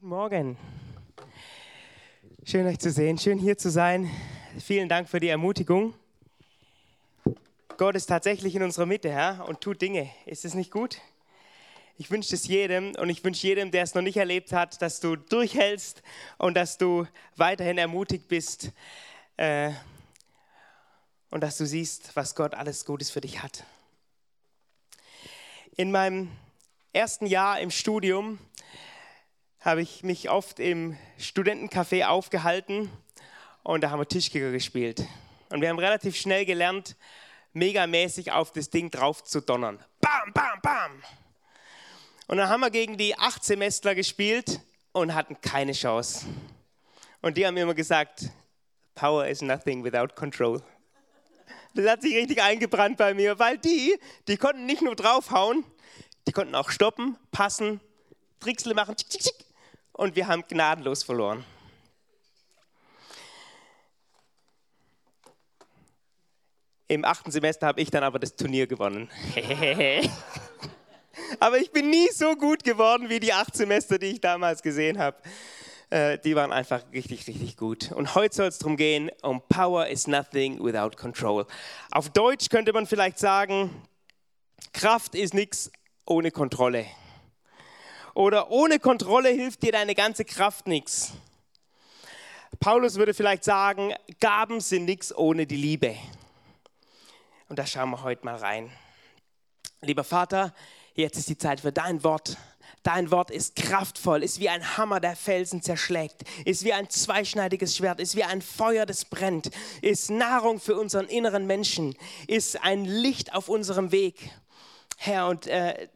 Guten Morgen. Schön euch zu sehen, schön hier zu sein. Vielen Dank für die Ermutigung. Gott ist tatsächlich in unserer Mitte, Herr, und tut Dinge. Ist es nicht gut? Ich wünsche es jedem und ich wünsche jedem, der es noch nicht erlebt hat, dass du durchhältst und dass du weiterhin ermutigt bist äh, und dass du siehst, was Gott alles Gutes für dich hat. In meinem ersten Jahr im Studium habe ich mich oft im Studentencafé aufgehalten und da haben wir Tischkicker gespielt. Und wir haben relativ schnell gelernt, megamäßig auf das Ding drauf zu donnern. Bam, bam, bam. Und dann haben wir gegen die acht Semestler gespielt und hatten keine Chance. Und die haben immer gesagt, Power is nothing without control. Das hat sich richtig eingebrannt bei mir, weil die, die konnten nicht nur draufhauen, die konnten auch stoppen, passen, Tricksle machen, tschick, tschick, tschick und wir haben gnadenlos verloren. Im achten Semester habe ich dann aber das Turnier gewonnen. aber ich bin nie so gut geworden wie die acht Semester, die ich damals gesehen habe. Äh, die waren einfach richtig, richtig gut. Und heute soll es darum gehen, um Power is nothing without control. Auf Deutsch könnte man vielleicht sagen, Kraft ist nichts ohne Kontrolle. Oder ohne Kontrolle hilft dir deine ganze Kraft nichts. Paulus würde vielleicht sagen, Gaben sind nichts ohne die Liebe. Und da schauen wir heute mal rein. Lieber Vater, jetzt ist die Zeit für dein Wort. Dein Wort ist kraftvoll, ist wie ein Hammer, der Felsen zerschlägt, ist wie ein zweischneidiges Schwert, ist wie ein Feuer, das brennt, ist Nahrung für unseren inneren Menschen, ist ein Licht auf unserem Weg. Herr, und äh,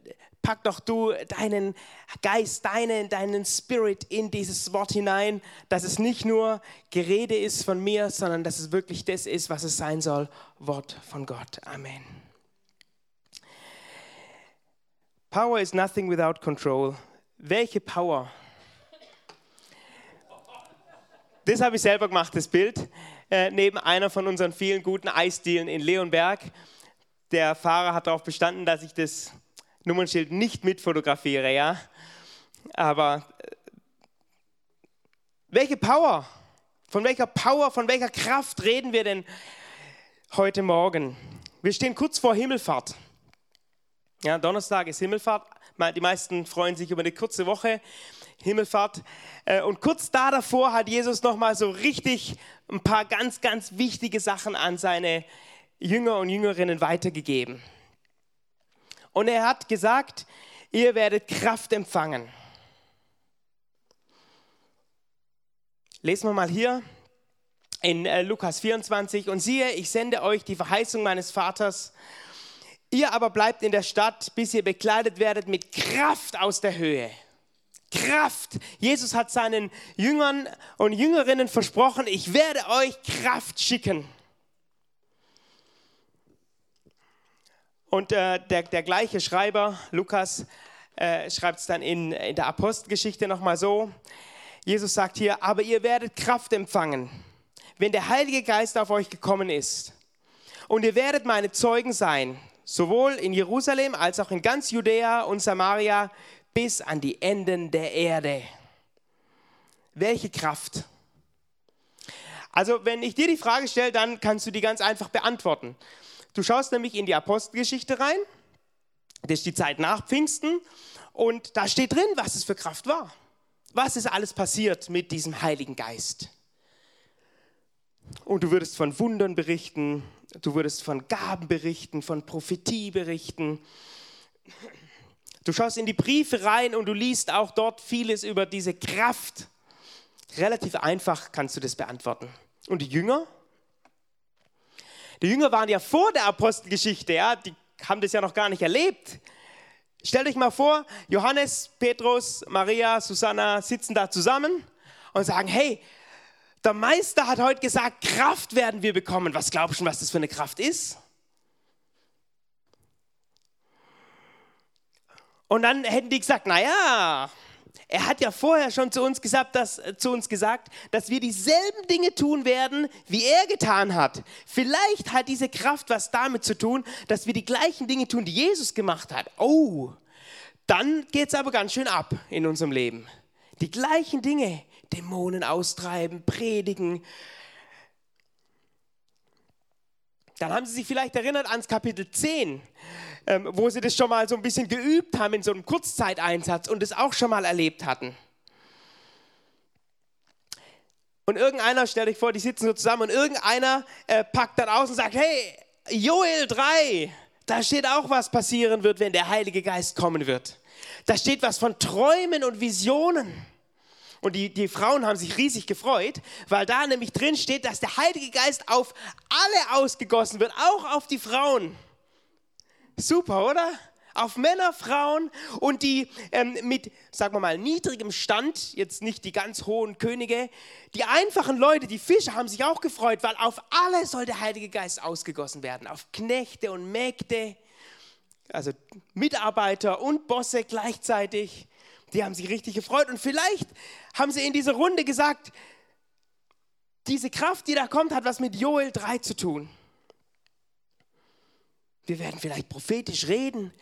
pack doch du deinen Geist, deinen, deinen Spirit in dieses Wort hinein, dass es nicht nur Gerede ist von mir, sondern dass es wirklich das ist, was es sein soll, Wort von Gott. Amen. Power is nothing without control. Welche Power? Das habe ich selber gemacht, das Bild, äh, neben einer von unseren vielen guten Eisdielen in Leonberg. Der Fahrer hat darauf bestanden, dass ich das Nummernschild nicht mitfotografiere, ja. Aber äh, welche Power, von welcher Power, von welcher Kraft reden wir denn heute Morgen? Wir stehen kurz vor Himmelfahrt. Ja, Donnerstag ist Himmelfahrt. Die meisten freuen sich über eine kurze Woche Himmelfahrt. Äh, und kurz da davor hat Jesus noch mal so richtig ein paar ganz, ganz wichtige Sachen an seine Jünger und Jüngerinnen weitergegeben. Und er hat gesagt, ihr werdet Kraft empfangen. Lesen wir mal hier in äh, Lukas 24. Und siehe, ich sende euch die Verheißung meines Vaters. Ihr aber bleibt in der Stadt, bis ihr bekleidet werdet mit Kraft aus der Höhe. Kraft. Jesus hat seinen Jüngern und Jüngerinnen versprochen, ich werde euch Kraft schicken. Und äh, der, der gleiche Schreiber, Lukas, äh, schreibt es dann in, in der Apostelgeschichte nochmal so. Jesus sagt hier, aber ihr werdet Kraft empfangen, wenn der Heilige Geist auf euch gekommen ist. Und ihr werdet meine Zeugen sein, sowohl in Jerusalem als auch in ganz Judäa und Samaria bis an die Enden der Erde. Welche Kraft? Also wenn ich dir die Frage stelle, dann kannst du die ganz einfach beantworten. Du schaust nämlich in die Apostelgeschichte rein. Das ist die Zeit nach Pfingsten. Und da steht drin, was es für Kraft war. Was ist alles passiert mit diesem Heiligen Geist? Und du würdest von Wundern berichten, du würdest von Gaben berichten, von Prophetie berichten. Du schaust in die Briefe rein und du liest auch dort vieles über diese Kraft. Relativ einfach kannst du das beantworten. Und die Jünger, die Jünger waren ja vor der Apostelgeschichte, ja, die haben das ja noch gar nicht erlebt. Stellt euch mal vor, Johannes, Petrus, Maria, Susanna sitzen da zusammen und sagen, hey, der Meister hat heute gesagt, Kraft werden wir bekommen. Was glaubst du, was das für eine Kraft ist? Und dann hätten die gesagt, naja, er hat ja vorher schon zu uns gesagt, dass, äh, zu uns gesagt, dass wir dieselben Dinge tun werden, wie er getan hat. Vielleicht hat diese Kraft was damit zu tun, dass wir die gleichen Dinge tun, die Jesus gemacht hat. Oh, dann geht es aber ganz schön ab in unserem Leben. Die gleichen Dinge, Dämonen austreiben, predigen. Dann haben sie sich vielleicht erinnert ans Kapitel 10, ähm, wo sie das schon mal so ein bisschen geübt haben in so einem Kurzzeiteinsatz und es auch schon mal erlebt hatten. Und irgendeiner, stell dich vor, die sitzen so zusammen und irgendeiner äh, packt dann aus und sagt, hey, Joel 3, da steht auch, was passieren wird, wenn der Heilige Geist kommen wird. Da steht was von Träumen und Visionen. Und die, die Frauen haben sich riesig gefreut, weil da nämlich drin steht, dass der Heilige Geist auf alle ausgegossen wird, auch auf die Frauen. Super, oder? auf Männer, Frauen und die ähm, mit, sagen wir mal, niedrigem Stand, jetzt nicht die ganz hohen Könige, die einfachen Leute, die Fischer haben sich auch gefreut, weil auf alle soll der Heilige Geist ausgegossen werden, auf Knechte und Mägde, also Mitarbeiter und Bosse gleichzeitig. Die haben sich richtig gefreut und vielleicht haben sie in dieser Runde gesagt, diese Kraft, die da kommt, hat was mit Joel 3 zu tun. Wir werden vielleicht prophetisch reden.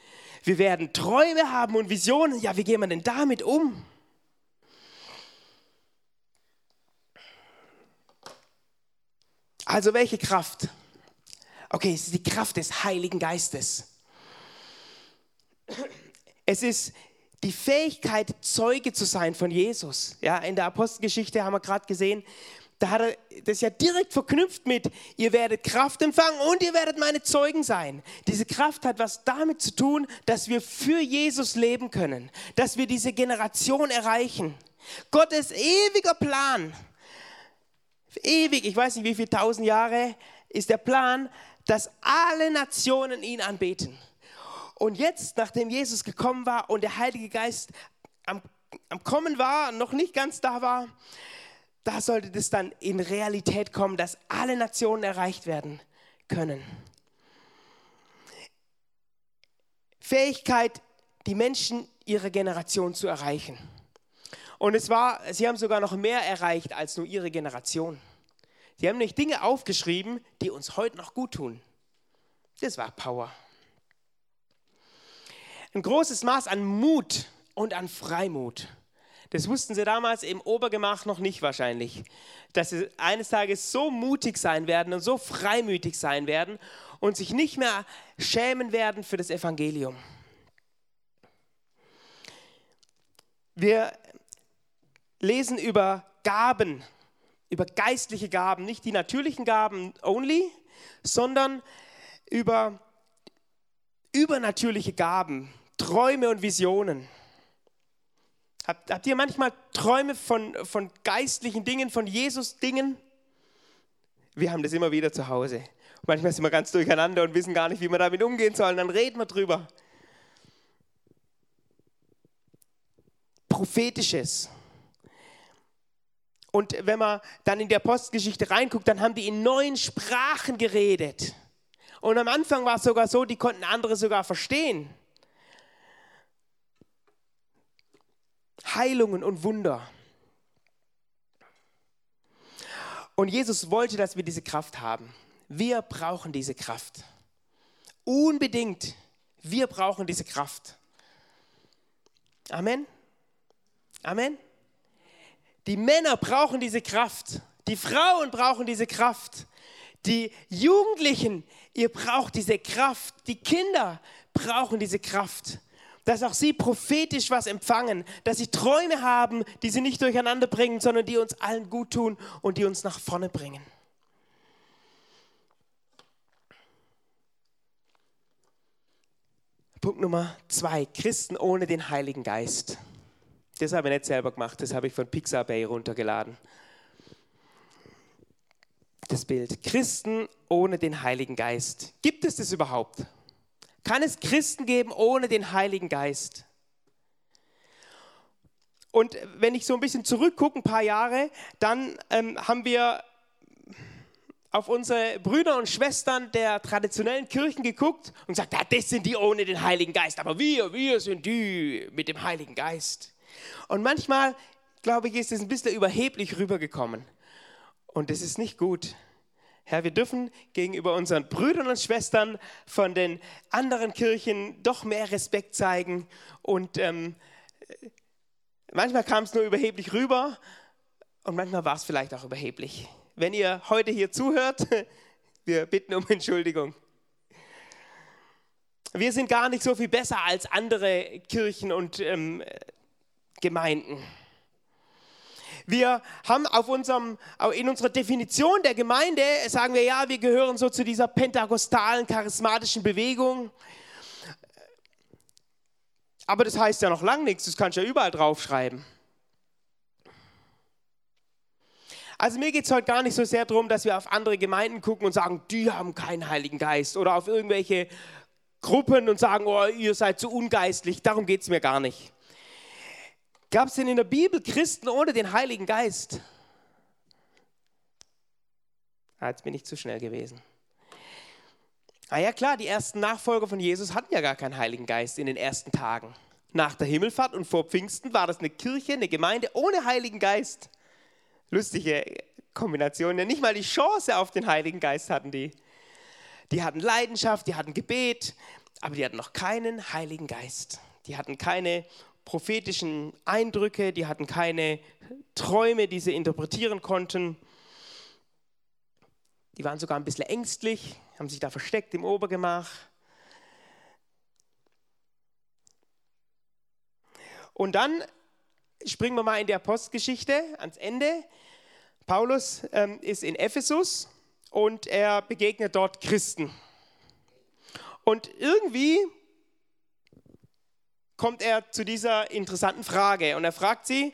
Wir werden Träume haben und Visionen. Ja, wie gehen wir denn damit um? Also welche Kraft? Okay, es ist die Kraft des Heiligen Geistes. Es ist die Fähigkeit, Zeuge zu sein von Jesus. Ja, in der Apostelgeschichte haben wir gerade gesehen, da hat er das ja direkt verknüpft mit, ihr werdet Kraft empfangen und ihr werdet meine Zeugen sein. Diese Kraft hat was damit zu tun, dass wir für Jesus leben können, dass wir diese Generation erreichen. Gottes ewiger Plan, ewig, ich weiß nicht wie viele tausend Jahre, ist der Plan, dass alle Nationen ihn anbeten. Und jetzt, nachdem Jesus gekommen war und der Heilige Geist am, am Kommen war, noch nicht ganz da war, da sollte das dann in Realität kommen, dass alle Nationen erreicht werden können. Fähigkeit, die Menschen ihrer Generation zu erreichen. Und es war, sie haben sogar noch mehr erreicht als nur ihre Generation. Sie haben nämlich Dinge aufgeschrieben, die uns heute noch gut tun. Das war Power. Ein großes Maß an Mut und an Freimut. Das wussten sie damals im Obergemach noch nicht wahrscheinlich, dass sie eines Tages so mutig sein werden und so freimütig sein werden und sich nicht mehr schämen werden für das Evangelium. Wir lesen über Gaben, über geistliche Gaben, nicht die natürlichen Gaben only, sondern über übernatürliche Gaben, Träume und Visionen. Habt, habt ihr manchmal Träume von, von geistlichen Dingen, von Jesus-Dingen? Wir haben das immer wieder zu Hause. Manchmal sind wir ganz durcheinander und wissen gar nicht, wie wir damit umgehen sollen. Dann reden wir drüber. Prophetisches. Und wenn man dann in der Postgeschichte reinguckt, dann haben die in neuen Sprachen geredet. Und am Anfang war es sogar so, die konnten andere sogar verstehen. Heilungen und Wunder. Und Jesus wollte, dass wir diese Kraft haben. Wir brauchen diese Kraft. Unbedingt. Wir brauchen diese Kraft. Amen. Amen. Die Männer brauchen diese Kraft. Die Frauen brauchen diese Kraft. Die Jugendlichen, ihr braucht diese Kraft. Die Kinder brauchen diese Kraft dass auch sie prophetisch was empfangen, dass sie Träume haben, die sie nicht durcheinander bringen, sondern die uns allen gut tun und die uns nach vorne bringen. Punkt Nummer zwei, Christen ohne den Heiligen Geist. Das habe ich nicht selber gemacht, das habe ich von Pixabay runtergeladen. Das Bild. Christen ohne den Heiligen Geist. Gibt es das überhaupt? Kann es Christen geben ohne den Heiligen Geist? Und wenn ich so ein bisschen zurückgucke, ein paar Jahre, dann ähm, haben wir auf unsere Brüder und Schwestern der traditionellen Kirchen geguckt und gesagt, ja, das sind die ohne den Heiligen Geist, aber wir, wir sind die mit dem Heiligen Geist. Und manchmal, glaube ich, ist es ein bisschen überheblich rübergekommen. Und das ist nicht gut. Herr, wir dürfen gegenüber unseren Brüdern und Schwestern von den anderen Kirchen doch mehr Respekt zeigen und ähm, Manchmal kam es nur überheblich rüber und manchmal war es vielleicht auch überheblich. Wenn ihr heute hier zuhört, wir bitten um Entschuldigung. Wir sind gar nicht so viel besser als andere Kirchen und ähm, Gemeinden. Wir haben auf unserem, in unserer Definition der Gemeinde, sagen wir ja, wir gehören so zu dieser pentakostalen, charismatischen Bewegung. Aber das heißt ja noch lang nichts, das kannst du ja überall draufschreiben. Also mir geht es heute gar nicht so sehr darum, dass wir auf andere Gemeinden gucken und sagen, die haben keinen Heiligen Geist oder auf irgendwelche Gruppen und sagen, oh, ihr seid zu ungeistlich. Darum geht es mir gar nicht. Gab es denn in der Bibel Christen ohne den Heiligen Geist? Ah, jetzt bin ich zu schnell gewesen. Ah ja klar, die ersten Nachfolger von Jesus hatten ja gar keinen Heiligen Geist in den ersten Tagen. Nach der Himmelfahrt und vor Pfingsten war das eine Kirche, eine Gemeinde ohne Heiligen Geist. Lustige Kombination. Ja, nicht mal die Chance auf den Heiligen Geist hatten die. Die hatten Leidenschaft, die hatten Gebet, aber die hatten noch keinen Heiligen Geist. Die hatten keine prophetischen Eindrücke, die hatten keine Träume, die sie interpretieren konnten. Die waren sogar ein bisschen ängstlich, haben sich da versteckt im Obergemach. Und dann springen wir mal in die Apostelgeschichte ans Ende. Paulus ähm, ist in Ephesus und er begegnet dort Christen. Und irgendwie kommt er zu dieser interessanten Frage und er fragt sie,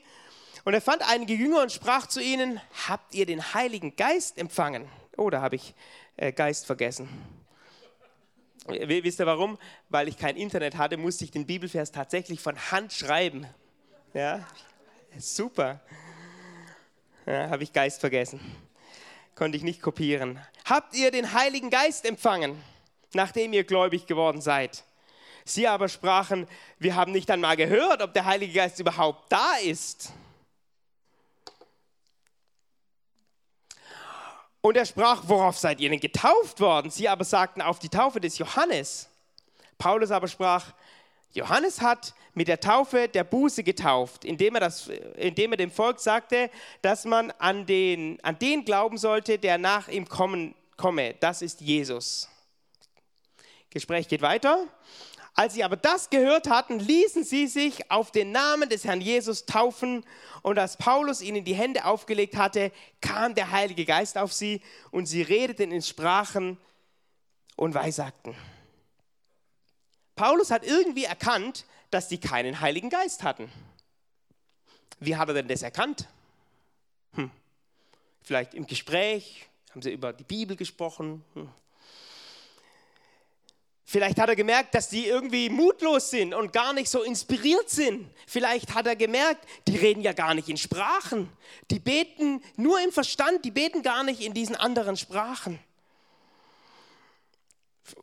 und er fand einige Jünger und sprach zu ihnen, habt ihr den Heiligen Geist empfangen? Oh, da habe ich äh, Geist vergessen. Wisst ihr warum? Weil ich kein Internet hatte, musste ich den Bibelvers tatsächlich von Hand schreiben. Ja, super. Ja, habe ich Geist vergessen. Konnte ich nicht kopieren. Habt ihr den Heiligen Geist empfangen, nachdem ihr gläubig geworden seid? Sie aber sprachen, wir haben nicht einmal gehört, ob der Heilige Geist überhaupt da ist. Und er sprach, worauf seid ihr denn getauft worden? Sie aber sagten, auf die Taufe des Johannes. Paulus aber sprach, Johannes hat mit der Taufe der Buße getauft, indem er, das, indem er dem Volk sagte, dass man an den, an den glauben sollte, der nach ihm kommen, komme. Das ist Jesus. Gespräch geht weiter. Als sie aber das gehört hatten, ließen sie sich auf den Namen des Herrn Jesus taufen. Und als Paulus ihnen die Hände aufgelegt hatte, kam der Heilige Geist auf sie und sie redeten in Sprachen und weissagten. Paulus hat irgendwie erkannt, dass die keinen Heiligen Geist hatten. Wie hat er denn das erkannt? Hm. Vielleicht im Gespräch, haben sie über die Bibel gesprochen. Hm. Vielleicht hat er gemerkt, dass die irgendwie mutlos sind und gar nicht so inspiriert sind. Vielleicht hat er gemerkt, die reden ja gar nicht in Sprachen. Die beten nur im Verstand, die beten gar nicht in diesen anderen Sprachen.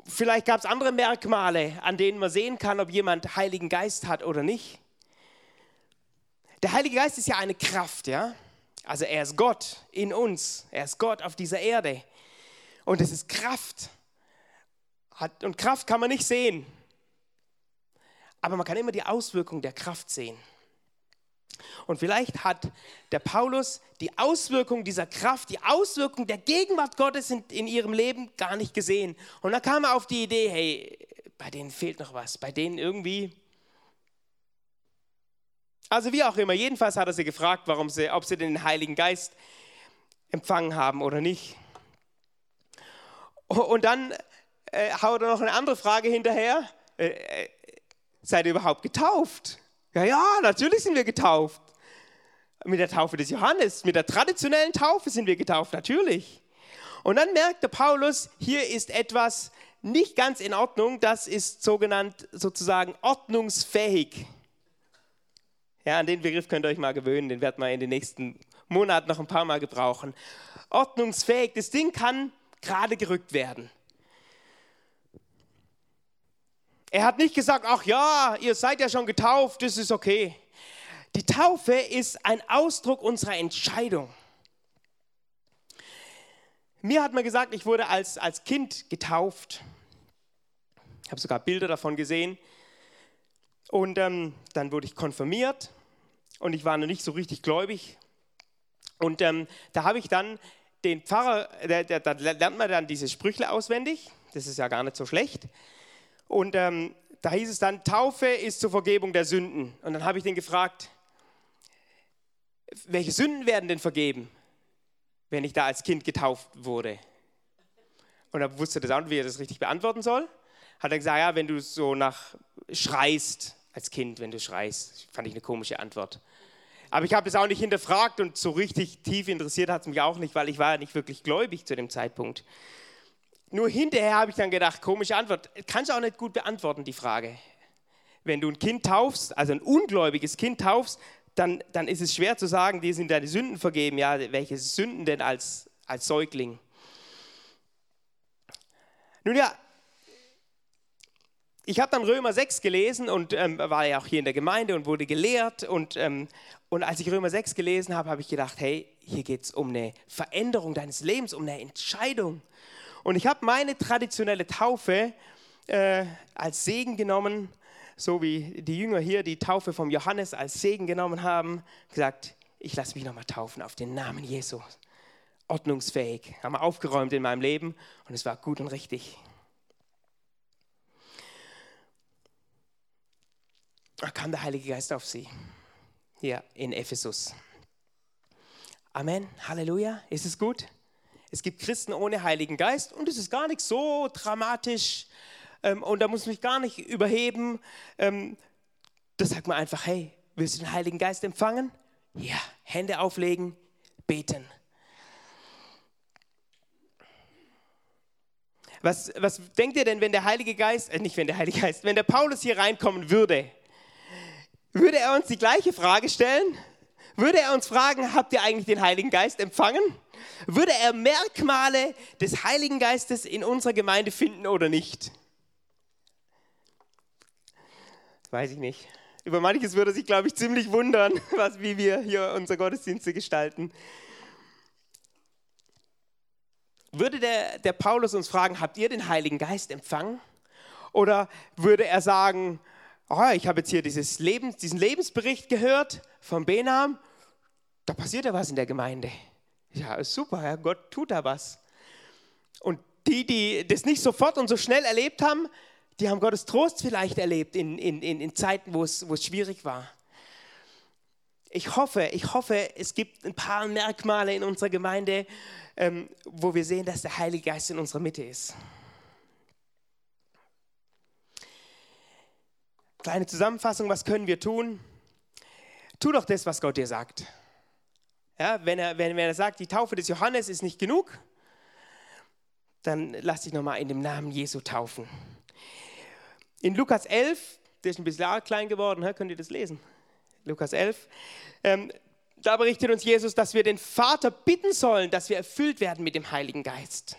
Vielleicht gab es andere Merkmale, an denen man sehen kann, ob jemand Heiligen Geist hat oder nicht. Der Heilige Geist ist ja eine Kraft, ja? Also er ist Gott in uns, er ist Gott auf dieser Erde. Und es ist Kraft. Und Kraft kann man nicht sehen. Aber man kann immer die Auswirkung der Kraft sehen. Und vielleicht hat der Paulus die Auswirkung dieser Kraft, die Auswirkung der Gegenwart Gottes in, in ihrem Leben gar nicht gesehen. Und da kam er auf die Idee, hey, bei denen fehlt noch was, bei denen irgendwie. Also wie auch immer, jedenfalls hat er sie gefragt, warum sie, ob sie den Heiligen Geist empfangen haben oder nicht. Und dann äh, haut er noch eine andere Frage hinterher. Äh, äh, seid ihr überhaupt getauft? Ja, ja, natürlich sind wir getauft. Mit der Taufe des Johannes, mit der traditionellen Taufe sind wir getauft, natürlich. Und dann merkte Paulus, hier ist etwas nicht ganz in Ordnung, das ist sogenannt sozusagen ordnungsfähig. Ja, an den Begriff könnt ihr euch mal gewöhnen, den werden wir in den nächsten Monaten noch ein paar Mal gebrauchen. Ordnungsfähig, das Ding kann gerade gerückt werden. Er hat nicht gesagt, ach ja, ihr seid ja schon getauft, das ist okay. Die Taufe ist ein Ausdruck unserer Entscheidung. Mir hat man gesagt, ich wurde als, als Kind getauft. Ich habe sogar Bilder davon gesehen. Und ähm, dann wurde ich konfirmiert. und ich war noch nicht so richtig gläubig. Und ähm, da habe ich dann den Pfarrer, da lernt man dann diese Sprüchle auswendig. Das ist ja gar nicht so schlecht. Und ähm, da hieß es dann, Taufe ist zur Vergebung der Sünden. Und dann habe ich den gefragt, welche Sünden werden denn vergeben, wenn ich da als Kind getauft wurde? Und er wusste das auch nicht, wie er das richtig beantworten soll. Hat er gesagt, ja, wenn du so nach schreist, als Kind, wenn du schreist. Fand ich eine komische Antwort. Aber ich habe das auch nicht hinterfragt und so richtig tief interessiert hat es mich auch nicht, weil ich war ja nicht wirklich gläubig zu dem Zeitpunkt. Nur hinterher habe ich dann gedacht, komische Antwort. Kannst du auch nicht gut beantworten, die Frage. Wenn du ein Kind taufst, also ein ungläubiges Kind taufst, dann, dann ist es schwer zu sagen, dir sind deine Sünden vergeben. Ja, welche Sünden denn als, als Säugling? Nun ja, ich habe dann Römer 6 gelesen und ähm, war ja auch hier in der Gemeinde und wurde gelehrt. Und, ähm, und als ich Römer 6 gelesen habe, habe ich gedacht, hey, hier geht es um eine Veränderung deines Lebens, um eine Entscheidung. Und ich habe meine traditionelle Taufe äh, als Segen genommen, so wie die Jünger hier die Taufe vom Johannes als Segen genommen haben, gesagt, ich lasse mich nochmal taufen auf den Namen Jesu. Ordnungsfähig, haben wir aufgeräumt in meinem Leben und es war gut und richtig. Da kam der Heilige Geist auf sie, hier in Ephesus. Amen, Halleluja, ist es gut? Es gibt Christen ohne Heiligen Geist und es ist gar nicht so dramatisch ähm, und da muss man mich gar nicht überheben. Ähm, da sagt man einfach, hey, willst du den Heiligen Geist empfangen? Ja, Hände auflegen, beten. Was, was denkt ihr denn, wenn der Heilige Geist, äh, nicht wenn der Heilige Geist, wenn der Paulus hier reinkommen würde, würde er uns die gleiche Frage stellen? Würde er uns fragen, habt ihr eigentlich den Heiligen Geist empfangen? Würde er Merkmale des Heiligen Geistes in unserer Gemeinde finden oder nicht? Weiß ich nicht. Über manches würde sich, glaube ich, ziemlich wundern, was, wie wir hier unsere Gottesdienste gestalten. Würde der, der Paulus uns fragen, habt ihr den Heiligen Geist empfangen? Oder würde er sagen, oh, ich habe jetzt hier dieses Lebens, diesen Lebensbericht gehört von Benam, da passiert ja was in der Gemeinde. Ja, super, ja, Gott tut da was. Und die, die das nicht sofort und so schnell erlebt haben, die haben Gottes Trost vielleicht erlebt in, in, in, in Zeiten, wo es, wo es schwierig war. Ich hoffe, ich hoffe, es gibt ein paar Merkmale in unserer Gemeinde, ähm, wo wir sehen, dass der Heilige Geist in unserer Mitte ist. Kleine Zusammenfassung, was können wir tun? Tu doch das, was Gott dir sagt. Ja, wenn, er, wenn, er sagt, die Taufe des Johannes ist nicht genug, dann lass dich nochmal in dem Namen Jesu taufen. In Lukas 11, der ist ein bisschen klein geworden, könnt ihr das lesen? Lukas 11. Ähm, da berichtet uns Jesus, dass wir den Vater bitten sollen, dass wir erfüllt werden mit dem Heiligen Geist.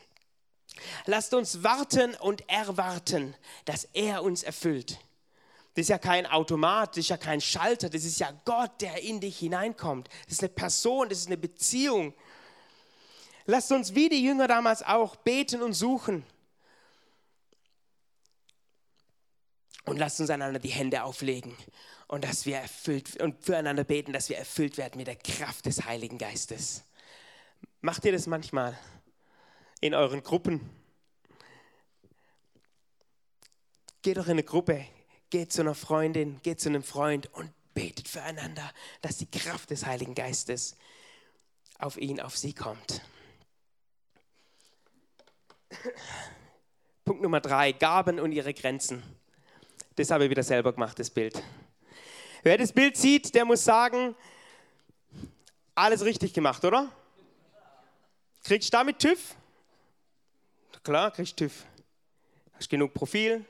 Lasst uns warten und erwarten, dass er uns erfüllt. Das ist ja kein Automat, das ist ja kein Schalter, das ist ja Gott, der in dich hineinkommt. Das ist eine Person, das ist eine Beziehung. Lasst uns wie die Jünger damals auch beten und suchen. Und lasst uns einander die Hände auflegen und dass wir erfüllt und füreinander beten, dass wir erfüllt werden mit der Kraft des Heiligen Geistes. Macht ihr das manchmal in euren Gruppen? Geht doch in eine Gruppe, geht zu einer Freundin, geht zu einem Freund und betet füreinander, dass die Kraft des Heiligen Geistes auf ihn, auf sie kommt. Punkt Nummer drei, Gaben und ihre Grenzen. Das habe ich wieder selber gemacht, das Bild. Wer das Bild sieht, der muss sagen, alles richtig gemacht, oder? Kriegst du damit TÜV? Klar, kriegst TÜV. Hast genug Profil,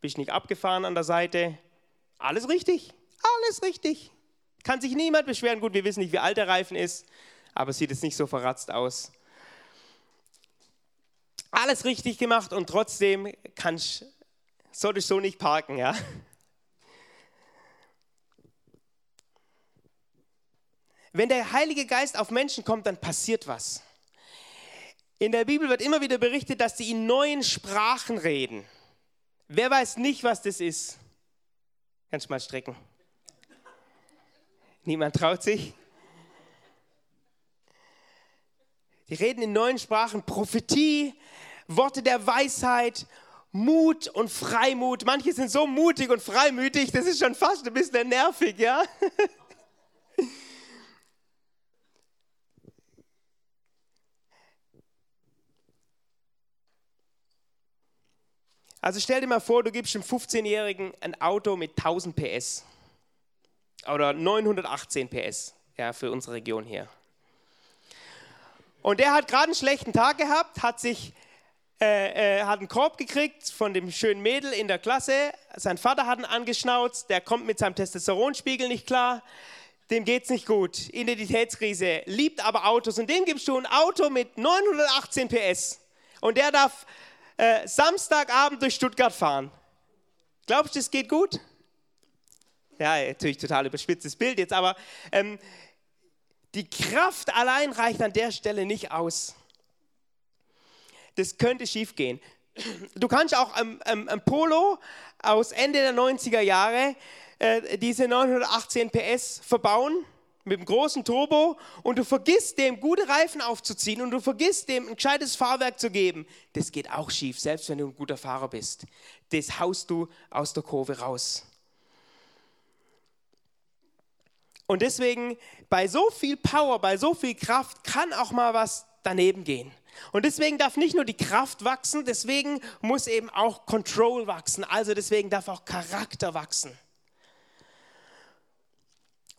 bist nicht abgefahren an der Seite. Alles richtig, alles richtig. Kann sich niemand beschweren. Gut, wir wissen nicht, wie alt der Reifen ist, aber sieht es nicht so verratzt aus. Alles richtig gemacht und trotzdem kannst, solltest du so nicht parken, ja? Wenn der Heilige Geist auf Menschen kommt, dann passiert was. In der Bibel wird immer wieder berichtet, dass sie in neuen Sprachen reden. Wer weiß nicht, was das ist? Kannst du mal strecken. Niemand traut sich. Die reden in neuen Sprachen Prophetie, Worte der Weisheit, Mut und Freimut. Manche sind so mutig und freimütig, das ist schon fast ein bisschen nervig, ja? Also stell dir mal vor, du gibst einem 15-Jährigen ein Auto mit 1000 PS oder 918 PS ja, für unsere Region hier. Und der hat gerade einen schlechten Tag gehabt, hat sich äh, äh, hat einen Korb gekriegt von dem schönen Mädel in der Klasse. Sein Vater hat ihn angeschnauzt, der kommt mit seinem Testosteronspiegel nicht klar. Dem geht es nicht gut. Identitätskrise, liebt aber Autos. Und dem gibst du ein Auto mit 918 PS. Und der darf äh, Samstagabend durch Stuttgart fahren. Glaubst du, es geht gut? Ja, natürlich total überspitztes Bild jetzt, aber ähm, die Kraft allein reicht an der Stelle nicht aus. Das könnte schief gehen. Du kannst auch am, am, am Polo aus Ende der 90er Jahre äh, diese 918 PS verbauen mit einem großen Turbo und du vergisst dem gute Reifen aufzuziehen und du vergisst dem ein gescheites Fahrwerk zu geben. Das geht auch schief, selbst wenn du ein guter Fahrer bist. Das haust du aus der Kurve raus. Und deswegen, bei so viel Power, bei so viel Kraft kann auch mal was daneben gehen. Und deswegen darf nicht nur die Kraft wachsen, deswegen muss eben auch Control wachsen. Also deswegen darf auch Charakter wachsen.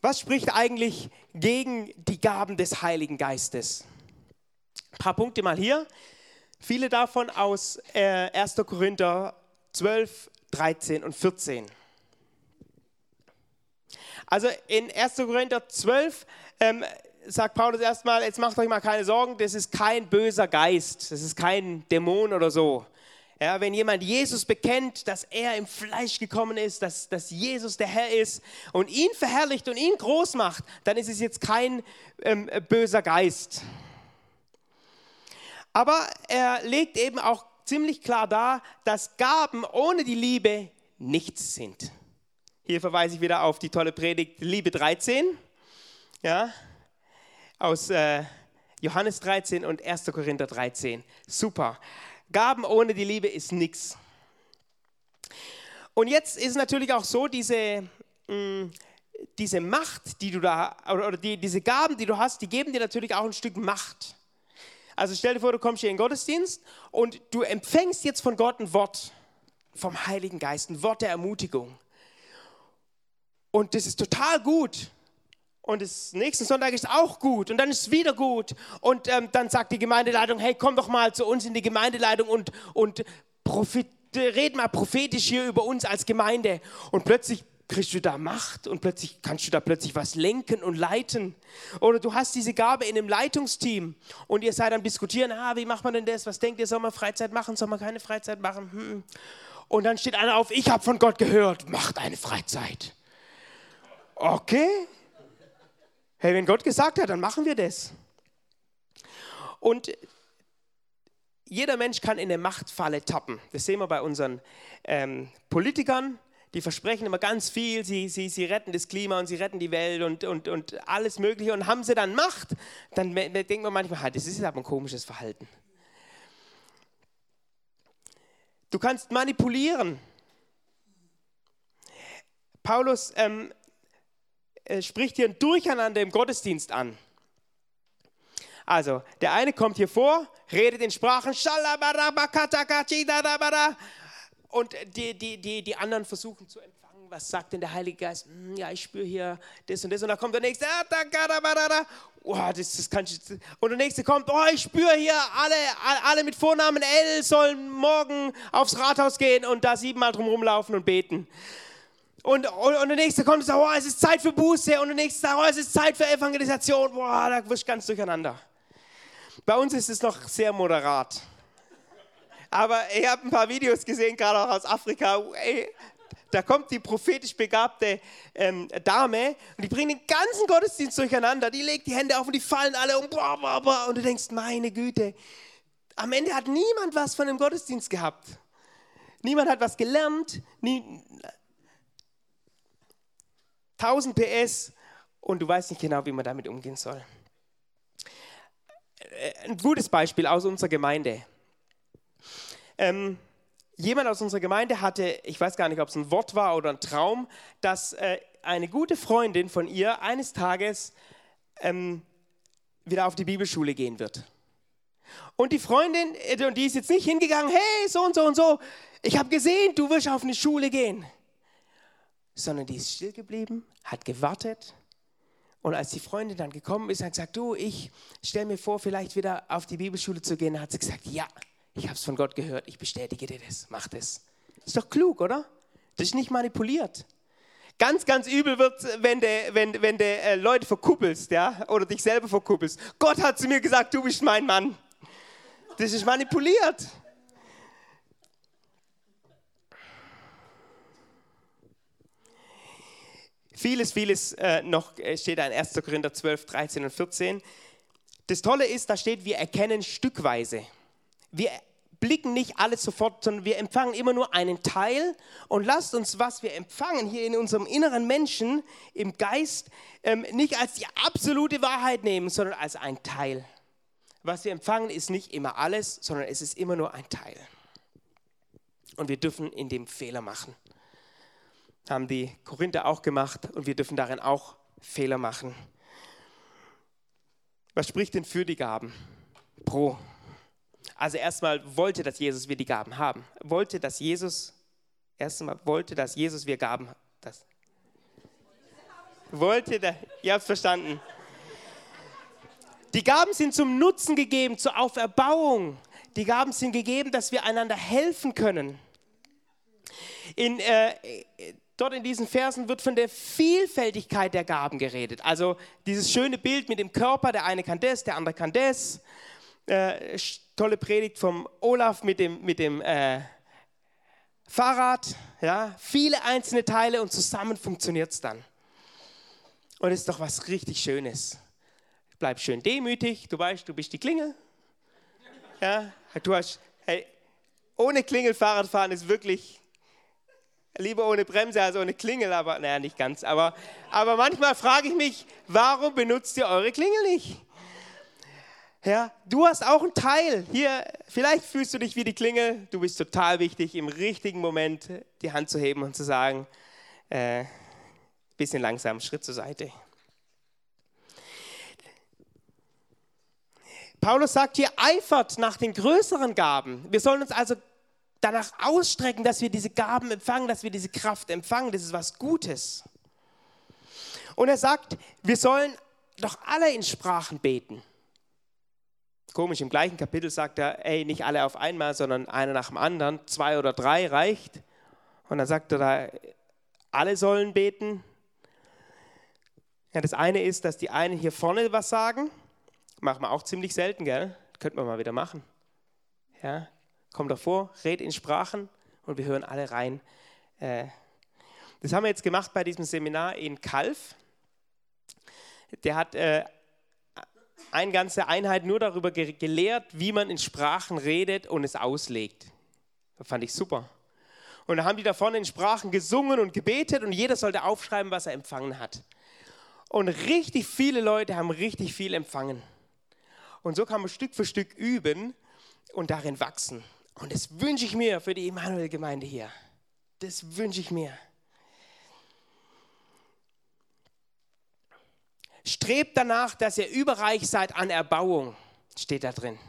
Was spricht eigentlich gegen die Gaben des Heiligen Geistes? Ein paar Punkte mal hier. Viele davon aus äh, 1. Korinther 12, 13 und 14. Also in 1. Korinther 12 ähm, sagt Paulus erstmal, jetzt macht euch mal keine Sorgen, das ist kein böser Geist, das ist kein Dämon oder so. Ja, wenn jemand Jesus bekennt, dass er im Fleisch gekommen ist, dass, dass Jesus der Herr ist und ihn verherrlicht und ihn groß macht, dann ist es jetzt kein ähm, böser Geist. Aber er legt eben auch ziemlich klar dar, dass Gaben ohne die Liebe nichts sind. Hier verweise ich wieder auf die tolle Predigt Liebe 13, ja, aus äh, Johannes 13 und 1. Korinther 13. Super. Gaben ohne die Liebe ist nichts. Und jetzt ist natürlich auch so, diese, mm, diese Macht, die du da, oder die, diese Gaben, die du hast, die geben dir natürlich auch ein Stück Macht. Also stell dir vor, du kommst hier in den Gottesdienst und du empfängst jetzt von Gott ein Wort vom Heiligen Geist, ein Wort der Ermutigung. Und das ist total gut. Und das nächsten Sonntag ist auch gut und dann ist es wieder gut. Und ähm, dann sagt die Gemeindeleitung, hey, komm doch mal zu uns in die Gemeindeleitung und, und prophet, red mal prophetisch hier über uns als Gemeinde. Und plötzlich kriegst du da Macht und plötzlich kannst du da plötzlich was lenken und leiten. Oder du hast diese Gabe in einem Leitungsteam und ihr seid am diskutieren, ah, wie macht man denn das? Was denkt ihr, soll man Freizeit machen, soll man keine Freizeit machen? Hm. Und dann steht einer auf, ich habe von Gott gehört, macht eine Freizeit. Okay. Hey, wenn Gott gesagt hat, dann machen wir das. Und jeder Mensch kann in eine Machtfalle tappen. Das sehen wir bei unseren ähm, Politikern. Die versprechen immer ganz viel, sie, sie, sie retten das Klima und sie retten die Welt und, und, und alles Mögliche. Und haben sie dann Macht, dann denkt man manchmal, das ist aber ein komisches Verhalten. Du kannst manipulieren. Paulus ähm, äh, spricht hier ein Durcheinander im Gottesdienst an. Also, der eine kommt hier vor, redet in Sprachen, und die, die, die, die anderen versuchen zu empfangen, was sagt denn der Heilige Geist? Hm, ja, ich spüre hier das und das. Und dann kommt der nächste, oh, das, das kann ich, und der nächste kommt, oh, ich spüre hier, alle, alle mit Vornamen L sollen morgen aufs Rathaus gehen und da siebenmal drum rumlaufen und beten. Und, und, und der nächste kommt und sagt, oh, es ist Zeit für Buße. Und der nächste sagt, oh, es ist Zeit für Evangelisation. Boah, da wirst du ganz durcheinander. Bei uns ist es noch sehr moderat. Aber ich habe ein paar Videos gesehen, gerade auch aus Afrika. Ey, da kommt die prophetisch begabte ähm, Dame und die bringt den ganzen Gottesdienst durcheinander. Die legt die Hände auf und die fallen alle um. Boah, boah, boah. Und du denkst, meine Güte, am Ende hat niemand was von dem Gottesdienst gehabt. Niemand hat was gelernt. Nie, 1000 PS und du weißt nicht genau, wie man damit umgehen soll. Äh, ein gutes Beispiel aus unserer Gemeinde. Ähm, jemand aus unserer Gemeinde hatte, ich weiß gar nicht, ob es ein Wort war oder ein Traum, dass äh, eine gute Freundin von ihr eines Tages ähm, wieder auf die Bibelschule gehen wird. Und die Freundin, äh, die ist jetzt nicht hingegangen, hey, so und so und so, ich habe gesehen, du wirst auf eine Schule gehen. Sondern die ist still geblieben, hat gewartet. Und als die Freundin dann gekommen ist, hat gesagt, du, ich stelle mir vor, vielleicht wieder auf die Bibelschule zu gehen, hat sie gesagt, ja, ich habe es von Gott gehört, ich bestätige dir das, mach das. Ist doch klug, oder? Das ist nicht manipuliert. Ganz, ganz übel wird wenn du wenn, wenn äh, Leute verkuppelst, ja, oder dich selber verkuppelst. Gott hat zu mir gesagt, du bist mein Mann. Das ist manipuliert. Vieles, vieles äh, noch äh, steht in 1. Korinther 12, 13 und 14. Das Tolle ist, da steht, wir erkennen stückweise. Wir blicken nicht alles sofort, sondern wir empfangen immer nur einen Teil. Und lasst uns, was wir empfangen hier in unserem inneren Menschen, im Geist, ähm, nicht als die absolute Wahrheit nehmen, sondern als ein Teil. Was wir empfangen, ist nicht immer alles, sondern es ist immer nur ein Teil. Und wir dürfen in dem Fehler machen. Haben die Korinther auch gemacht und wir dürfen darin auch Fehler machen. Was spricht denn für die Gaben? Pro. Also erstmal wollte, dass Jesus wir die Gaben haben. Wollte, dass Jesus, erstmal wollte, dass Jesus wir Gaben, das. Wollte, da, ihr habt verstanden. Die Gaben sind zum Nutzen gegeben, zur Auferbauung. Die Gaben sind gegeben, dass wir einander helfen können. In, äh, dort in diesen Versen wird von der Vielfältigkeit der Gaben geredet. Also dieses schöne Bild mit dem Körper, der eine kann das, der andere kann das. Äh, tolle Predigt vom Olaf mit dem, mit dem äh, Fahrrad. Ja? Viele einzelne Teile und zusammen funktioniert es dann. Und es ist doch was richtig Schönes. Bleib schön demütig, du weißt, du bist die Klingel. Ja? Du hast, hey, ohne Klingel Fahrrad fahren ist wirklich lieber ohne Bremse als ohne Klingel, aber naja, nicht ganz. Aber, aber manchmal frage ich mich, warum benutzt ihr eure Klingel nicht? Ja, du hast auch einen Teil. Hier, vielleicht fühlst du dich wie die Klingel. Du bist total wichtig, im richtigen Moment die Hand zu heben und zu sagen, äh, bisschen langsam, Schritt zur Seite. Paulus sagt hier, eifert nach den größeren Gaben. Wir sollen uns also danach ausstrecken, dass wir diese Gaben empfangen, dass wir diese Kraft empfangen. Das ist was Gutes. Und er sagt, wir sollen doch alle in Sprachen beten. Komisch, im gleichen Kapitel sagt er, ey, nicht alle auf einmal, sondern einer nach dem anderen, zwei oder drei reicht. Und dann sagt er da, alle sollen beten. Ja, das eine ist, dass die einen hier vorne was sagen. Machen wir auch ziemlich selten, gell? Könnten wir mal wieder machen. Ja, komm doch vor, red in Sprachen und wir hören alle rein. Äh, das haben wir jetzt gemacht bei diesem Seminar in Kalf. Der hat äh, eine ganze Einheit nur darüber gelehrt, wie man in Sprachen redet und es auslegt. Das fand ich super. Und da haben die da vorne in Sprachen gesungen und gebetet und jeder sollte aufschreiben, was er empfangen hat. Und richtig viele Leute haben richtig viel empfangen. Und so kann man Stück für Stück üben und darin wachsen. Und das wünsche ich mir für die Emanuel-Gemeinde hier. Das wünsche ich mir. Strebt danach, dass ihr überreich seid an Erbauung, steht da drin.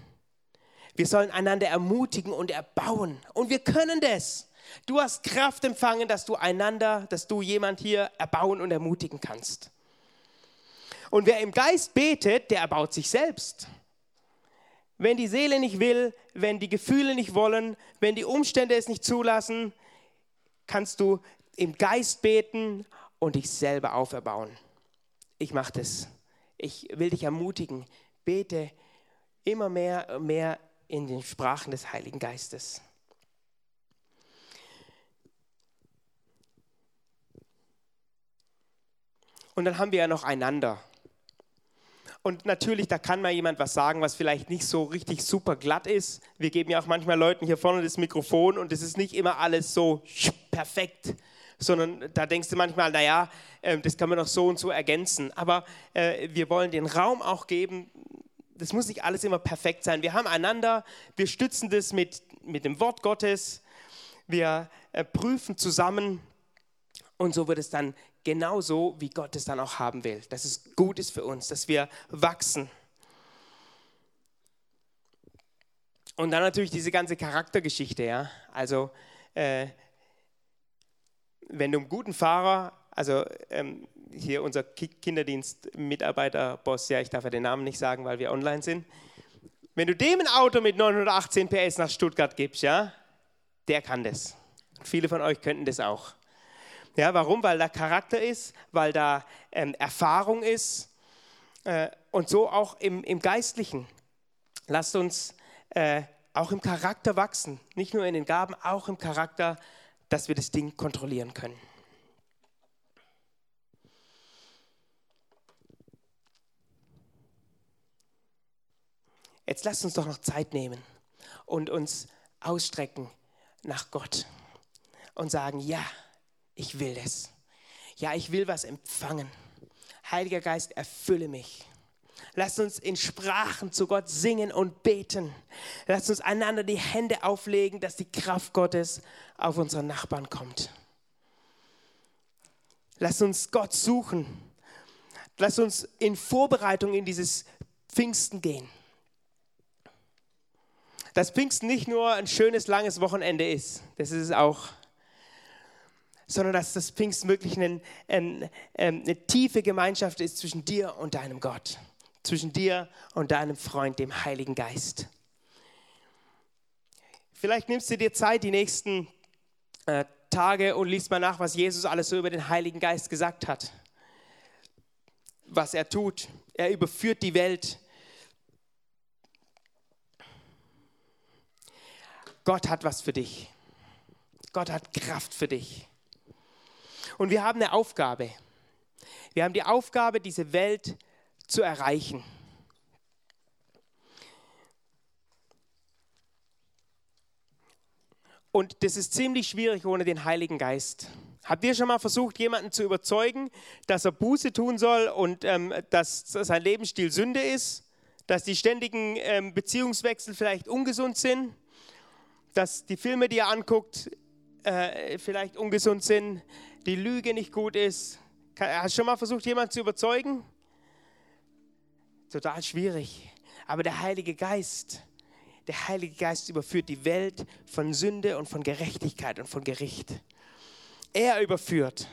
Wir sollen einander ermutigen und erbauen. Und wir können das. Du hast Kraft empfangen, dass du einander, dass du jemand hier erbauen und ermutigen kannst. Und wer im Geist betet, der erbaut sich selbst. Wenn die Seele nicht will, wenn die Gefühle nicht wollen, wenn die Umstände es nicht zulassen, kannst du im Geist beten und dich selber auferbauen ich mache das. Ich will dich ermutigen, bete immer mehr mehr in den Sprachen des Heiligen Geistes. Und dann haben wir ja noch einander. Und natürlich, da kann mal jemand was sagen, was vielleicht nicht so richtig super glatt ist. Wir geben ja auch manchmal Leuten hier vorne das Mikrofon und es ist nicht immer alles so perfekt sondern da denkst du manchmal, naja, äh, das kann man doch so und so ergänzen. Aber äh, wir wollen den Raum auch geben, das muss nicht alles immer perfekt sein. Wir haben einander, wir stützen das mit, mit dem Wort Gottes, wir äh, prüfen zusammen und so wird es dann genauso, wie Gott es dann auch haben will. Dass es gut ist für uns, dass wir wachsen. Und dann natürlich diese ganze Charaktergeschichte, ja. Also, äh, wenn du einen guten Fahrer, also ähm, hier unser Kinderdienst-Mitarbeiter-Boss, ja, ich darf ja den Namen nicht sagen, weil wir online sind. Wenn du dem ein Auto mit 918 PS nach Stuttgart gibst, ja, der kann das. Viele von euch könnten das auch. Ja, warum? Weil da Charakter ist, weil da ähm, Erfahrung ist äh, und so auch im, im Geistlichen. Lasst uns äh, auch im Charakter wachsen, nicht nur in den Gaben, auch im Charakter, dass wir das Ding kontrollieren können. Jetzt lasst uns doch noch Zeit nehmen und uns ausstrecken nach Gott und sagen, ja, ich will es. Ja, ich will was empfangen. Heiliger Geist, erfülle mich. Lasst uns in Sprachen zu Gott singen und beten. Lasst uns einander die Hände auflegen, dass die Kraft Gottes auf unsere Nachbarn kommt. Lasst uns Gott suchen. Lasst uns in Vorbereitung in dieses Pfingsten gehen dass Pfingsten nicht nur ein schönes, langes Wochenende ist, das ist es auch, sondern dass das Pfingsten wirklich eine, eine, ähm, eine tiefe Gemeinschaft ist zwischen dir und deinem Gott, zwischen dir und deinem Freund, dem Heiligen Geist. Vielleicht nimmst du dir Zeit die nächsten äh, Tage und liest mal nach, was Jesus alles so über den Heiligen Geist gesagt hat. Was er tut. Er überführt die Welt. Gott hat was für dich. Gott hat Kraft für dich. Und wir haben eine Aufgabe. Wir haben die Aufgabe, diese Welt zu erreichen. Und das ist ziemlich schwierig ohne den Heiligen Geist. Habt ihr schon mal versucht, jemanden zu überzeugen, dass er Buße tun soll und ähm, dass sein Lebensstil Sünde ist? Dass die ständigen ähm, Beziehungswechsel vielleicht ungesund sind? dass die Filme, die er anguckt, äh, vielleicht ungesund sind, die Lüge nicht gut ist. Hast du schon mal versucht, jemanden zu überzeugen? Total schwierig. Aber der Heilige Geist, der Heilige Geist überführt die Welt von Sünde und von Gerechtigkeit und von Gericht. Er überführt.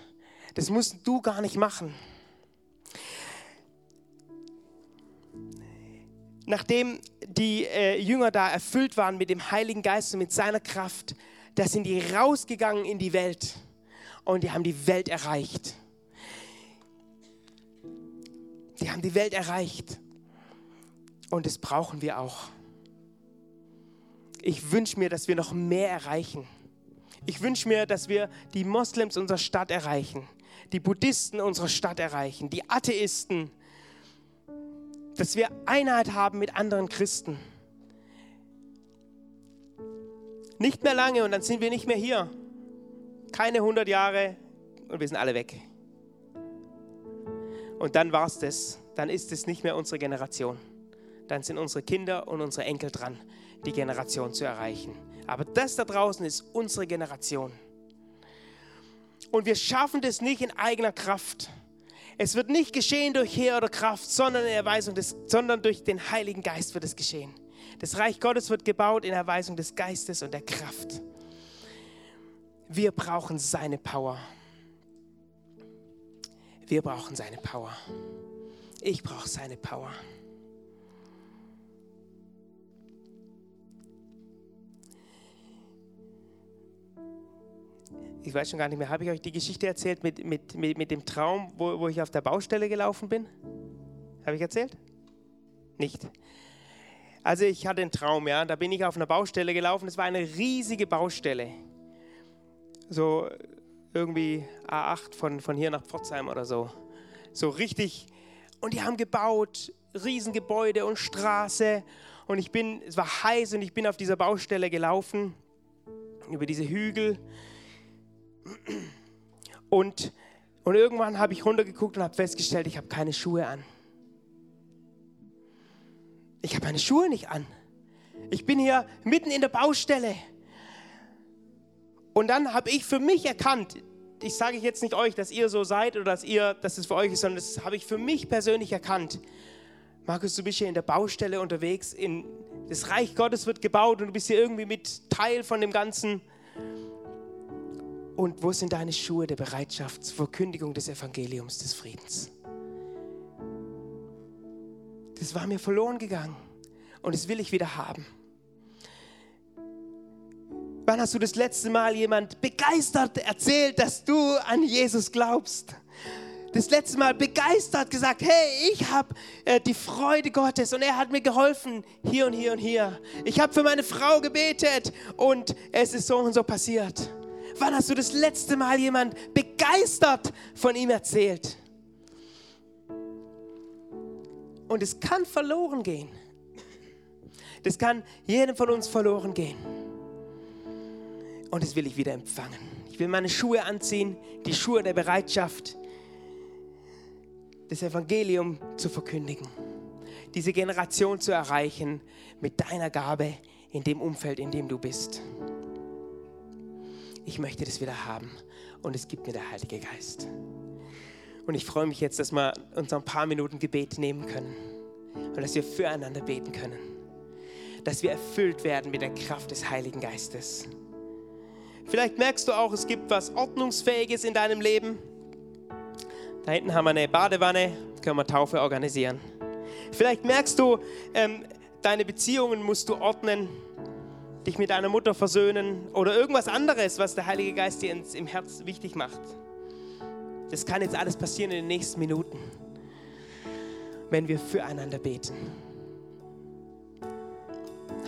Das musst du gar nicht machen. nachdem die äh, Jünger da erfüllt waren mit dem Heiligen Geist und mit seiner Kraft, da sind die rausgegangen in die Welt und die haben die Welt erreicht. Die haben die Welt erreicht. Und das brauchen wir auch. Ich wünsche mir, dass wir noch mehr erreichen. Ich wünsche mir, dass wir die Moslems unserer Stadt erreichen, die Buddhisten unserer Stadt erreichen, die Atheisten, dass wir Einheit haben mit anderen Christen. Nicht mehr lange und dann sind wir nicht mehr hier. Keine 100 Jahre und wir sind alle weg. Und dann war es das. Dann ist es nicht mehr unsere Generation. Dann sind unsere Kinder und unsere Enkel dran, die Generation zu erreichen. Aber das da draußen ist unsere Generation. Und wir schaffen das nicht in eigener Kraft. Es wird nicht geschehen durch Heer oder Kraft, sondern in Erweisung des, sondern durch den Heiligen Geist wird es geschehen. Das Reich Gottes wird gebaut in Erweisung des Geistes und der Kraft. Wir brauchen seine Power. Wir brauchen seine Power. Ich brauche seine Power. ich weiß schon gar nicht mehr, habe ich euch die Geschichte erzählt mit, mit, mit, mit dem Traum, wo, wo ich auf der Baustelle gelaufen bin? Habe ich erzählt? Nicht. Also ich hatte einen Traum, ja, da bin ich auf einer Baustelle gelaufen, es war eine riesige Baustelle. So irgendwie A8 von, von hier nach Pforzheim oder so. So richtig. Und die haben gebaut, Riesengebäude und Straße. Und ich bin, es war heiß und ich bin auf dieser Baustelle gelaufen, über diese Hügel. Und, und irgendwann habe ich runtergeguckt und habe festgestellt, ich habe keine Schuhe an. Ich habe meine Schuhe nicht an. Ich bin hier mitten in der Baustelle. Und dann habe ich für mich erkannt, ich sage jetzt nicht euch, dass ihr so seid oder dass ihr, dass es für euch ist, sondern das habe ich für mich persönlich erkannt. Markus, du bist hier in der Baustelle unterwegs, in, das Reich Gottes wird gebaut und du bist hier irgendwie mit Teil von dem Ganzen. Und wo sind deine Schuhe der Bereitschaft zur Verkündigung des Evangeliums des Friedens? Das war mir verloren gegangen und das will ich wieder haben. Wann hast du das letzte Mal jemand begeistert erzählt, dass du an Jesus glaubst? Das letzte Mal begeistert gesagt, hey, ich habe äh, die Freude Gottes und er hat mir geholfen, hier und hier und hier. Ich habe für meine Frau gebetet und es ist so und so passiert. Wann hast du das letzte Mal jemand begeistert von ihm erzählt? Und es kann verloren gehen. Das kann jedem von uns verloren gehen. Und das will ich wieder empfangen. Ich will meine Schuhe anziehen, die Schuhe der Bereitschaft, das Evangelium zu verkündigen, diese Generation zu erreichen mit deiner Gabe in dem Umfeld, in dem du bist. Ich möchte das wieder haben und es gibt mir der Heilige Geist. Und ich freue mich jetzt, dass wir uns ein paar Minuten Gebet nehmen können und dass wir füreinander beten können. Dass wir erfüllt werden mit der Kraft des Heiligen Geistes. Vielleicht merkst du auch, es gibt was Ordnungsfähiges in deinem Leben. Da hinten haben wir eine Badewanne, können wir Taufe organisieren. Vielleicht merkst du, ähm, deine Beziehungen musst du ordnen, dich mit deiner Mutter versöhnen oder irgendwas anderes, was der Heilige Geist dir ins, im Herz wichtig macht. Das kann jetzt alles passieren in den nächsten Minuten, wenn wir füreinander beten.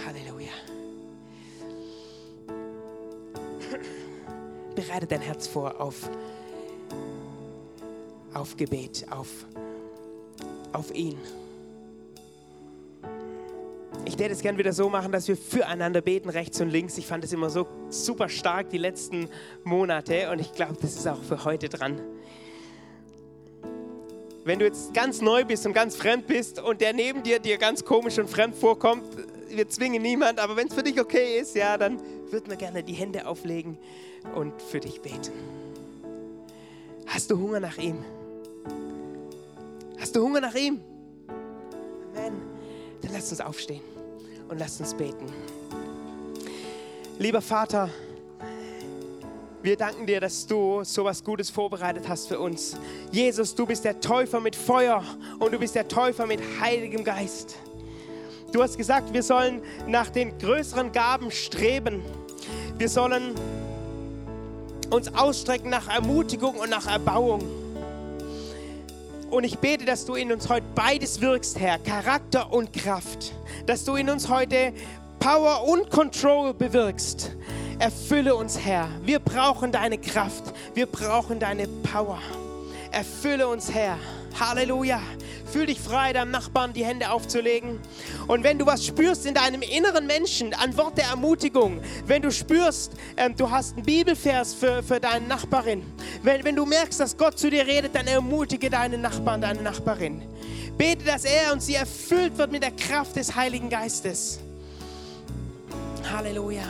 Halleluja. Bereite dein Herz vor auf, auf Gebet, auf, auf ihn. Ich werde es gerne wieder so machen, dass wir füreinander beten, rechts und links. Ich fand es immer so super stark die letzten Monate und ich glaube, das ist auch für heute dran. Wenn du jetzt ganz neu bist und ganz fremd bist und der neben dir dir ganz komisch und fremd vorkommt, wir zwingen niemand, aber wenn es für dich okay ist, ja, dann würden wir gerne die Hände auflegen und für dich beten. Hast du Hunger nach ihm? Hast du Hunger nach ihm? Amen. Dann lass uns aufstehen und lass uns beten. Lieber Vater, wir danken dir, dass du so was Gutes vorbereitet hast für uns. Jesus, du bist der Täufer mit Feuer und du bist der Täufer mit Heiligem Geist. Du hast gesagt, wir sollen nach den größeren Gaben streben. Wir sollen uns ausstrecken nach Ermutigung und nach Erbauung. Und ich bete, dass du in uns heute beides wirkst, Herr, Charakter und Kraft. Dass du in uns heute Power und Control bewirkst. Erfülle uns, Herr. Wir brauchen deine Kraft. Wir brauchen deine Power. Erfülle uns, Herr. Halleluja. Fühl dich frei, deinem Nachbarn die Hände aufzulegen. Und wenn du was spürst in deinem inneren Menschen, an Wort der Ermutigung, wenn du spürst, ähm, du hast einen Bibelvers für, für deine Nachbarin, wenn, wenn du merkst, dass Gott zu dir redet, dann ermutige deinen Nachbarn, deine Nachbarin. Bete, dass er und sie erfüllt wird mit der Kraft des Heiligen Geistes. Halleluja.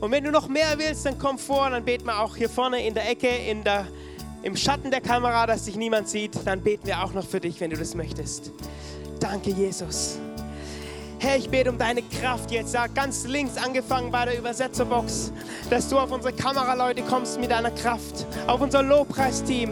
Und wenn du noch mehr willst, dann komm vor, dann beten wir auch hier vorne in der Ecke, in der im Schatten der Kamera, dass dich niemand sieht, dann beten wir auch noch für dich, wenn du das möchtest. Danke, Jesus. Herr, ich bete um deine Kraft jetzt, ja, ganz links angefangen bei der Übersetzerbox, dass du auf unsere Kameraleute kommst mit deiner Kraft, auf unser Lobpreisteam.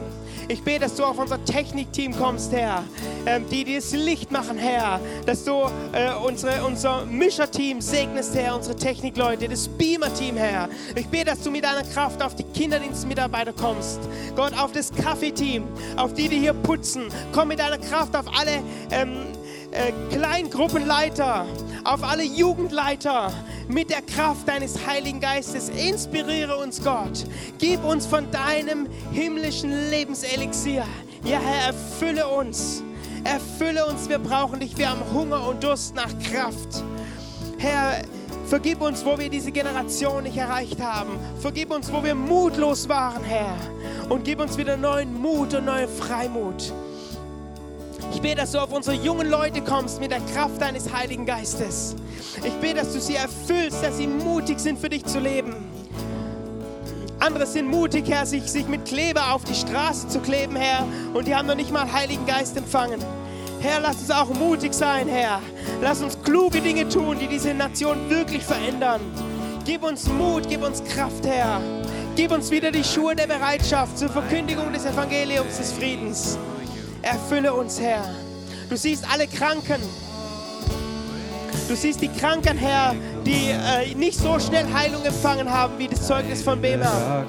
Ich bete, dass du auf unser Technikteam kommst, Herr, ähm, die, die das Licht machen, Herr, dass du äh, unsere, unser Mischerteam segnest, Herr, unsere Technikleute, das Beamer-Team, Herr. Ich bete, dass du mit deiner Kraft auf die Kinderdienstmitarbeiter kommst, Gott, auf das Kaffeeteam, auf die, die hier putzen. Komm mit deiner Kraft auf alle ähm, äh, Kleingruppenleiter, auf alle Jugendleiter mit der Kraft deines Heiligen Geistes. Inspiriere uns, Gott. Gib uns von deinem himmlischen Lebenselixier. Ja, Herr, erfülle uns. Erfülle uns, wir brauchen dich. Wir haben Hunger und Durst nach Kraft. Herr, Vergib uns, wo wir diese Generation nicht erreicht haben. Vergib uns, wo wir mutlos waren, Herr. Und gib uns wieder neuen Mut und neuen Freimut. Ich bete, dass du auf unsere jungen Leute kommst mit der Kraft deines Heiligen Geistes. Ich bete, dass du sie erfüllst, dass sie mutig sind, für dich zu leben. Andere sind mutig, Herr, sich, sich mit Kleber auf die Straße zu kleben, Herr. Und die haben noch nicht mal Heiligen Geist empfangen. Herr, lass uns auch mutig sein, Herr. Lass uns kluge Dinge tun, die diese Nation wirklich verändern. Gib uns Mut, gib uns Kraft, Herr. Gib uns wieder die Schuhe der Bereitschaft zur Verkündigung des Evangeliums des Friedens. Erfülle uns, Herr. Du siehst alle Kranken. Du siehst die Kranken, Herr, die äh, nicht so schnell Heilung empfangen haben wie das Zeugnis von Bema.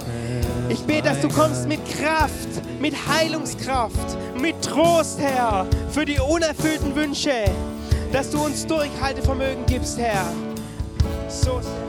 Ich bete, dass du kommst mit Kraft, mit Heilungskraft, mit Trost, Herr, für die unerfüllten Wünsche, dass du uns Durchhaltevermögen gibst, Herr. So sehr.